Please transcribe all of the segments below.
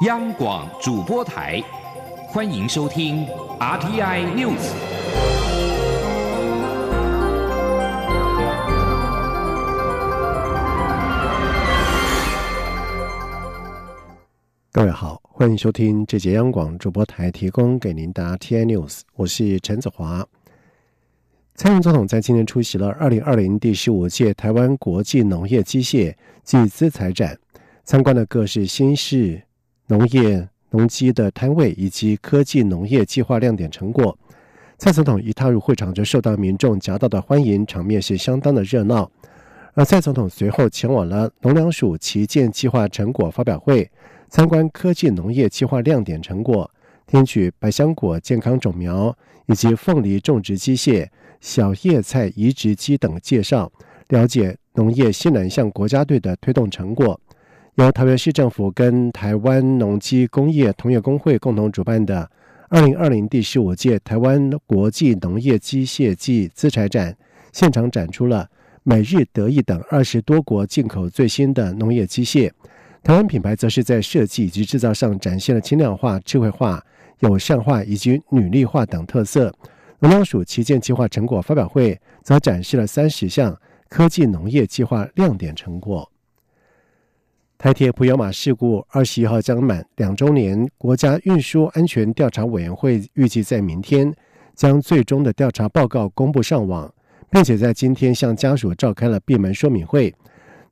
央广主播台，欢迎收听 RTI News。各位好，欢迎收听这节央广主播台提供给您的 T I News，我是陈子华。蔡英文总统在今天出席了二零二零第十五届台湾国际农业机械暨资材展，参观了各式新式农业农机的摊位以及科技农业计划亮点成果。蔡总统一踏入会场就受到民众夹道的欢迎，场面是相当的热闹。而蔡总统随后前往了农粮署旗舰计划成果发表会，参观科技农业计划亮点成果，听取百香果健康种苗以及凤梨种植机械。小叶菜移植机等介绍，了解农业西南向国家队的推动成果。由桃园市政府跟台湾农机工业同业工会共同主办的二零二零第十五届台湾国际农业机械暨资材展，现场展出了美日德意等二十多国进口最新的农业机械。台湾品牌则是在设计以及制造上展现了轻量化、智慧化、友善化以及女力化等特色。农粮署旗舰计划成果发表会则展示了三十项科技农业计划亮点成果。台铁普悠马事故二十一号将满两周年，国家运输安全调查委员会预计在明天将最终的调查报告公布上网，并且在今天向家属召开了闭门说明会。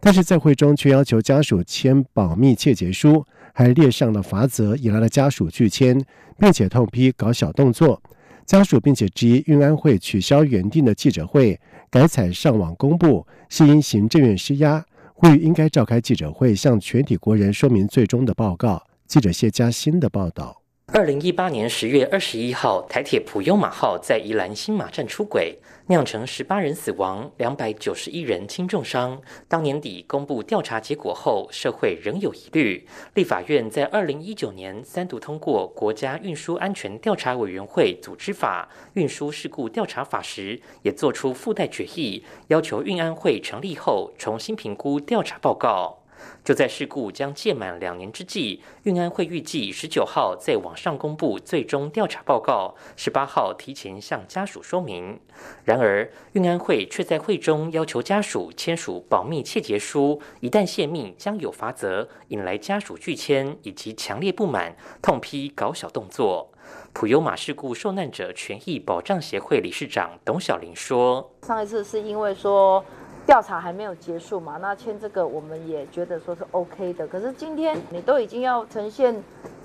但是在会中却要求家属签保密切结书，还列上了罚则，引来了家属拒签，并且痛批搞小动作。家属并且质疑运安会取消原定的记者会，改采上网公布，是因行政院施压，呼吁应该召开记者会，向全体国人说明最终的报告。记者谢佳欣的报道。二零一八年十月二十一号，台铁普悠马号在宜兰新马站出轨，酿成十八人死亡、两百九十一人轻重伤。当年底公布调查结果后，社会仍有疑虑。立法院在二零一九年三读通过《国家运输安全调查委员会组织法》《运输事故调查法》时，也做出附带决议，要求运安会成立后重新评估调查报告。就在事故将届满两年之际，运安会预计十九号在网上公布最终调查报告，十八号提前向家属说明。然而，运安会却在会中要求家属签署保密切结书，一旦泄密将有罚则，引来家属拒签以及强烈不满，痛批搞小动作。普悠马事故受难者权益保障协会理事长董小玲说：“上一次是因为说。”调查还没有结束嘛？那签这个我们也觉得说是 OK 的。可是今天你都已经要呈现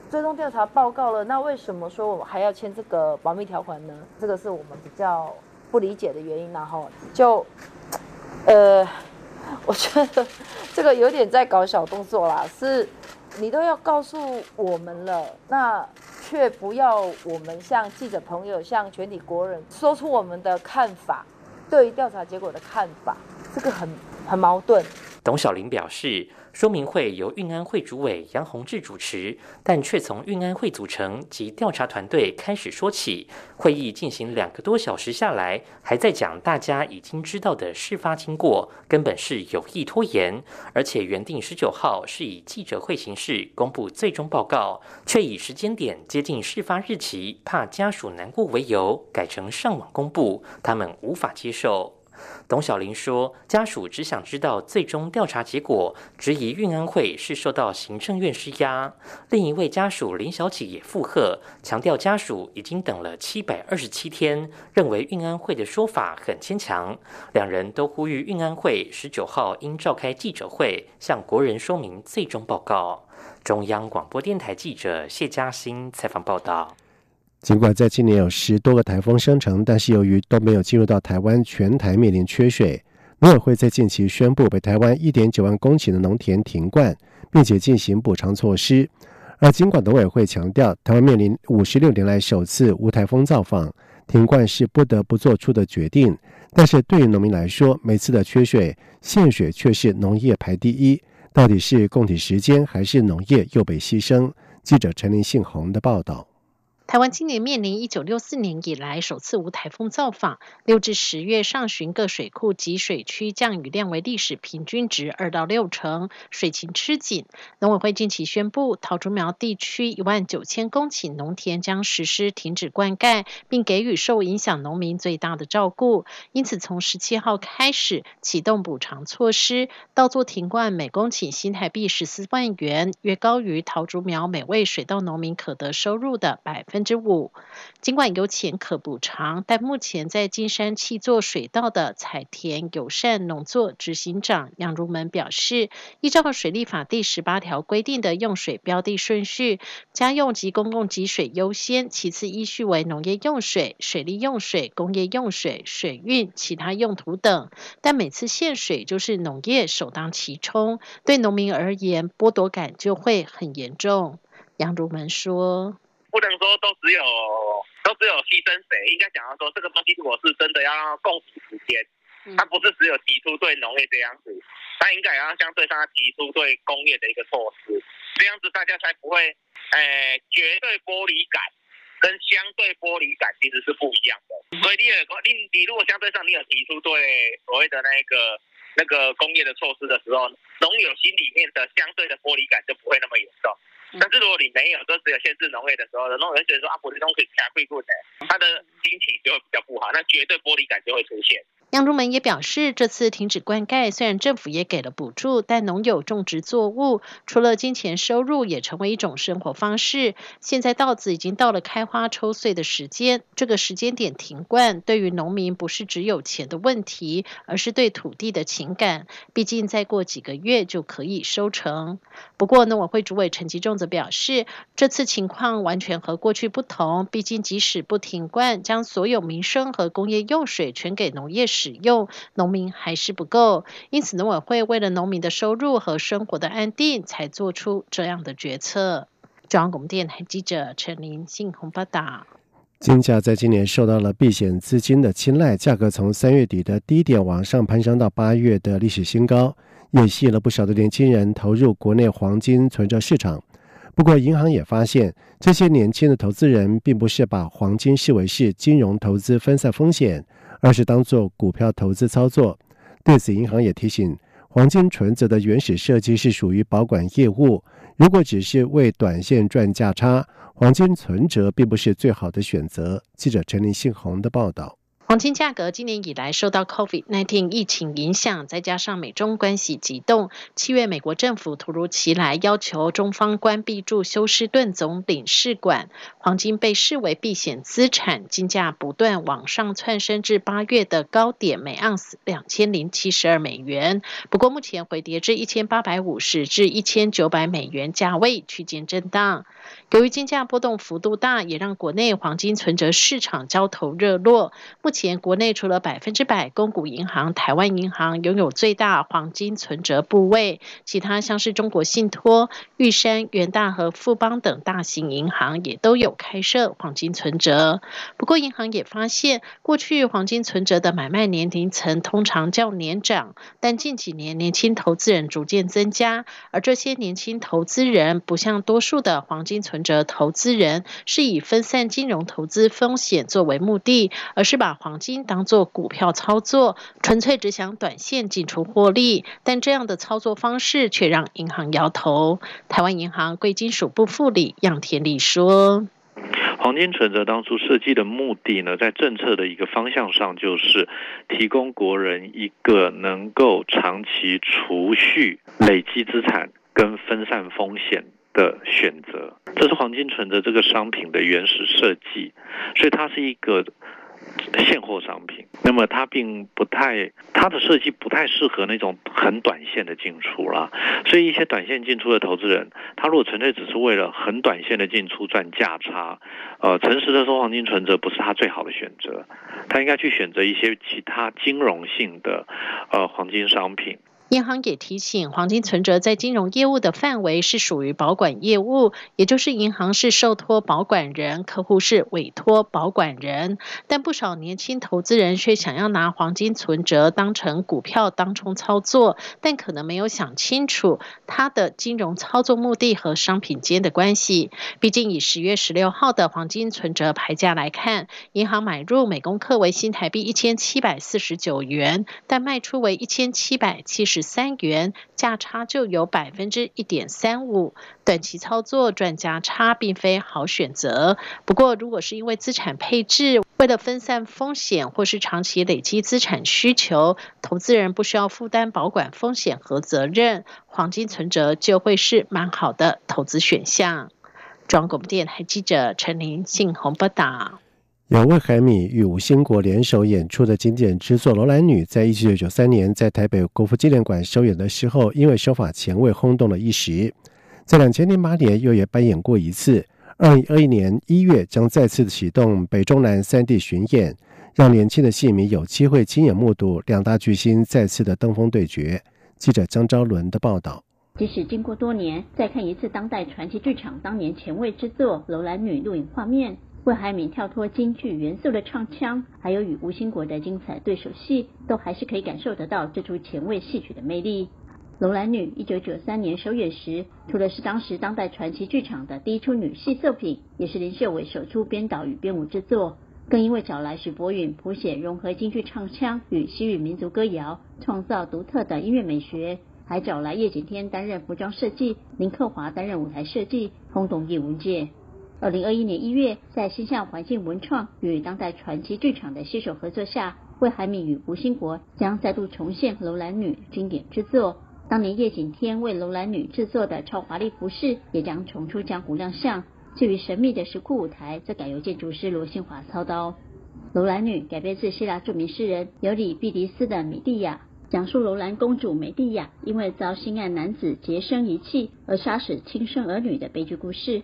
最终调查报告了，那为什么说我们还要签这个保密条款呢？这个是我们比较不理解的原因。然后就呃，我觉得这个有点在搞小动作啦。是你都要告诉我们了，那却不要我们向记者朋友、向全体国人说出我们的看法，对于调查结果的看法。这个很很矛盾。董小玲表示，说明会由运安会主委杨宏志主持，但却从运安会组成及调查团队开始说起。会议进行两个多小时下来，还在讲大家已经知道的事发经过，根本是有意拖延。而且原定十九号是以记者会形式公布最终报告，却以时间点接近事发日期，怕家属难过为由，改成上网公布，他们无法接受。董小玲说：“家属只想知道最终调查结果，质疑运安会是受到行政院施压。”另一位家属林小姐也附和，强调家属已经等了七百二十七天，认为运安会的说法很牵强。两人都呼吁运安会十九号应召开记者会，向国人说明最终报告。中央广播电台记者谢嘉欣采访报道。尽管在今年有十多个台风生成，但是由于都没有进入到台湾，全台面临缺水。农委会在近期宣布，北台湾一点九万公顷的农田停灌，并且进行补偿措施。而尽管农委会强调，台湾面临五十六年来首次无台风造访，停灌是不得不做出的决定。但是对于农民来说，每次的缺水限水却是农业排第一。到底是供体时间，还是农业又被牺牲？记者陈林信宏的报道。台湾今年面临一九六四年以来首次无台风造访，六至十月上旬各水库及水区降雨量为历史平均值二到六成，水情吃紧。农委会近期宣布，桃竹苗地区一万九千公顷农田将实施停止灌溉，并给予受影响农民最大的照顾。因此，从十七号开始启动补偿措施，到作停灌每公顷新台币十四万元，约高于桃竹苗每位水稻农民可得收入的百分。分之五，尽管有钱可补偿，但目前在金山气作水稻的彩田友善农作执行长杨如门表示，依照水利法第十八条规定的用水标的顺序，家用及公共给水优先，其次依序为农业用水、水利用水、工业用水、水运、其他用途等。但每次限水就是农业首当其冲，对农民而言剥夺感就会很严重。杨如门说。不能说都只有都只有牺牲谁，应该讲要说这个东西如果是真的要共识时间，它不是只有提出对农业这样子，它应该也要相对上提出对工业的一个措施，这样子大家才不会，诶，绝对剥离感跟相对剥离感其实是不一样的。所以你有你你如果相对上你有提出对所谓的那个那个工业的措施的时候，农友心里面的相对的剥离感就不会那么严重。但是如果你没有，都只有限制农业的时候，农友会觉得说啊，普利东可以加贵贵的，他的心情就会比较不好，那绝对玻璃感就会出现。杨如门也表示，这次停止灌溉，虽然政府也给了补助，但农友种植作物除了金钱收入，也成为一种生活方式。现在稻子已经到了开花抽穗的时间，这个时间点停灌，对于农民不是只有钱的问题，而是对土地的情感。毕竟再过几个月就可以收成。不过，农委会主委陈吉仲则表示，这次情况完全和过去不同。毕竟，即使不停灌，将所有民生和工业用水全给农业使使用，农民还是不够。因此，农委会为了农民的收入和生活的安定，才做出这样的决策。中央广播电台记者陈林信鸿报道。金价在今年受到了避险资金的青睐，价格从三月底的低点往上攀升到八月的历史新高，也吸引了不少的年轻人投入国内黄金存折市场。不过，银行也发现，这些年轻的投资人并不是把黄金视为是金融投资分散风险，而是当做股票投资操作。对此，银行也提醒，黄金存折的原始设计是属于保管业务，如果只是为短线赚价差，黄金存折并不是最好的选择。记者陈林信宏的报道。黄金价格今年以来受到 COVID-19 疫情影响，再加上美中关系急动，七月美国政府突如其来要求中方关闭驻休斯顿总领事馆，黄金被视为避险资产，金价不断往上窜升至八月的高点，每盎司两千零七十二美元。不过目前回跌至一千八百五十至一千九百美元价位区间震荡。由于金价波动幅度大，也让国内黄金存折市场交投热络。目前国内除了百分之百公股银行、台湾银行拥有最大黄金存折部位，其他像是中国信托、玉山、元大和富邦等大型银行也都有开设黄金存折。不过，银行也发现，过去黄金存折的买卖年龄层通常较年长，但近几年年轻投资人逐渐增加，而这些年轻投资人不像多数的黄金存折投资人是以分散金融投资风险作为目的，而是把黄金当做股票操作，纯粹只想短线进出获利。但这样的操作方式却让银行摇头。台湾银行贵金属部副理杨田利说：“黄金存折当初设计的目的呢，在政策的一个方向上，就是提供国人一个能够长期储蓄、累积资产跟分散风险。”的选择，这是黄金存折这个商品的原始设计，所以它是一个现货商品。那么它并不太，它的设计不太适合那种很短线的进出啦。所以一些短线进出的投资人，他如果纯粹只是为了很短线的进出赚价差，呃，诚实的说，黄金存折不是他最好的选择，他应该去选择一些其他金融性的呃黄金商品。银行也提醒，黄金存折在金融业务的范围是属于保管业务，也就是银行是受托保管人，客户是委托保管人。但不少年轻投资人却想要拿黄金存折当成股票当冲操作，但可能没有想清楚它的金融操作目的和商品间的关系。毕竟以十月十六号的黄金存折牌价来看，银行买入每公克为新台币一千七百四十九元，但卖出为一千七百七十。三元，价差就有百分之一点三五。短期操作赚价差并非好选择。不过，如果是因为资产配置，为了分散风险或是长期累积资产需求，投资人不需要负担保管风险和责任，黄金存折就会是蛮好的投资选项。中广电台记者陈琳信鸿报道。由魏海敏与吴兴国联手演出的经典之作《楼兰女》，在一九九三年在台北国父纪念馆首演的时候，因为手法前卫轰动了一时。在两千零八年又也扮演过一次。二零二一年一月将再次启动北中南三地巡演，让年轻的戏迷有机会亲眼目睹两大巨星再次的登峰对决。记者张昭伦的报道。即使经过多年，再看一次当代传奇剧场当年前卫之作《楼兰女》录影画面。魏海敏跳脱京剧元素的唱腔，还有与吴兴国的精彩对手戏，都还是可以感受得到这出前卫戏曲的魅力。《楼兰女》一九九三年首演时，除了是当时当代传奇剧场的第一出女戏作品，也是林秀伟首出编导与编舞之作，更因为找来许博允谱写融合京剧唱腔与西域民族歌谣，创造独特的音乐美学，还找来叶景天担任服装设计，林克华担任舞台设计，轰动艺文界。二零二一年一月，在新象环境文创与当代传奇剧场的携手合作下，魏海敏与吴兴国将再度重现《楼兰女》经典之作。当年叶景天为《楼兰女》制作的超华丽服饰也将重出江湖亮相。至于神秘的石窟舞台，则改由建筑师罗新华操刀。《楼兰女》改编自希腊著名诗人尤里毕迪斯的《米蒂亚》，讲述楼兰公主美蒂亚因为遭心爱男子劫生遗弃而杀死亲生儿女的悲剧故事。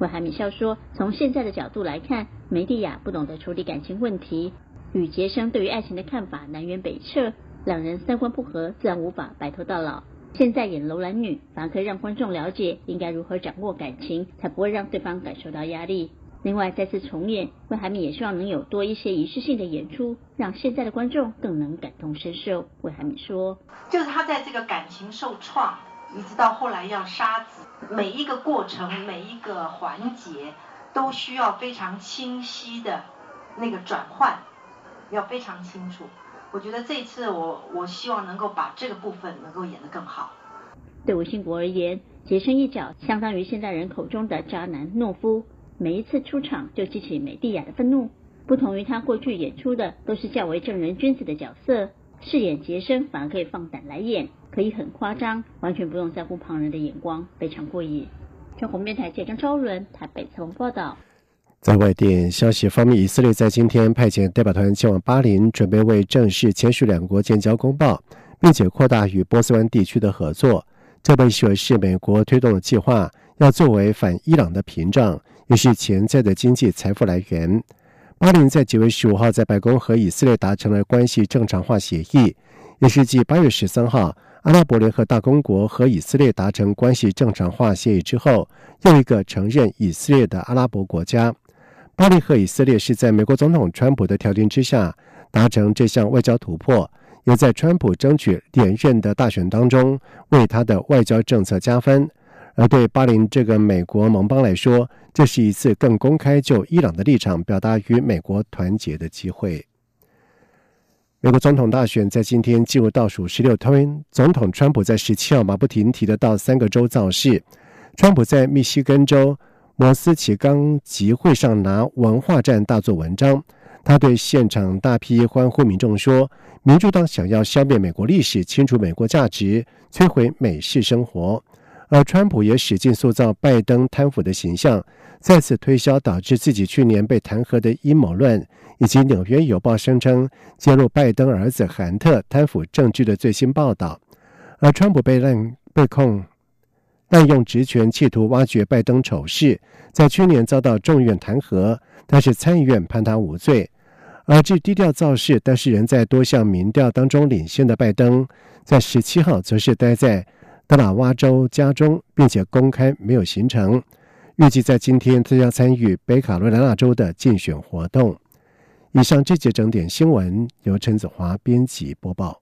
魏海敏笑说：“从现在的角度来看，梅蒂亚不懂得处理感情问题，与杰生对于爱情的看法南辕北辙，两人三观不合，自然无法白头到老。现在演楼兰女，反而可以让观众了解应该如何掌握感情，才不会让对方感受到压力。另外，再次重演，魏海敏也希望能有多一些仪式性的演出，让现在的观众更能感同身受。”魏海敏说：“就是他在这个感情受创。”一直到后来要杀子，每一个过程，每一个环节，都需要非常清晰的那个转换，要非常清楚。我觉得这次我我希望能够把这个部分能够演得更好。对吴兴国而言，洁身一角相当于现代人口中的渣男懦夫，每一次出场就激起美蒂亚的愤怒。不同于他过去演出的都是较为正人君子的角色，饰演洁身反而可以放胆来演。可以很夸张，完全不用在乎旁人的眼光，非常过瘾。中红面台记者周伦台北采访报道。在外电消息方面，以色列在今天派遣代表团前往巴林，准备为正式签署两国建交公报，并且扩大与波斯湾地区的合作。这被视为是美国推动的计划，要作为反伊朗的屏障，也是潜在的经济财富来源。巴林在九月十五号在白宫和以色列达成了关系正常化协议，也是继八月十三号。阿拉伯联合大公国和以色列达成关系正常化协议之后，又一个承认以色列的阿拉伯国家。巴黎和以色列是在美国总统川普的调停之下达成这项外交突破，也在川普争取连任的大选当中为他的外交政策加分。而对巴林这个美国盟邦来说，这是一次更公开就伊朗的立场表达与美国团结的机会。美国总统大选在今天进入倒数十六天，总统川普在十七号马不停蹄的到三个州造势。川普在密西根州摩斯奇冈集会上拿文化战大做文章，他对现场大批欢呼民众说：“民主党想要消灭美国历史，清除美国价值，摧毁美式生活。”而川普也使劲塑造拜登贪腐的形象，再次推销导致自己去年被弹劾的阴谋论。以及《纽约邮报》声称揭露拜登儿子韩特贪腐证据的最新报道，而川普被滥被控滥用职权，企图挖掘拜登丑事，在去年遭到众院弹劾，但是参议院判他无罪。而至低调造势，但是仍在多项民调当中领先的拜登，在十七号则是待在德纳瓦州家中，并且公开没有行程，预计在今天参加参与北卡罗来纳州的竞选活动。以上这节整点新闻由陈子华编辑播报。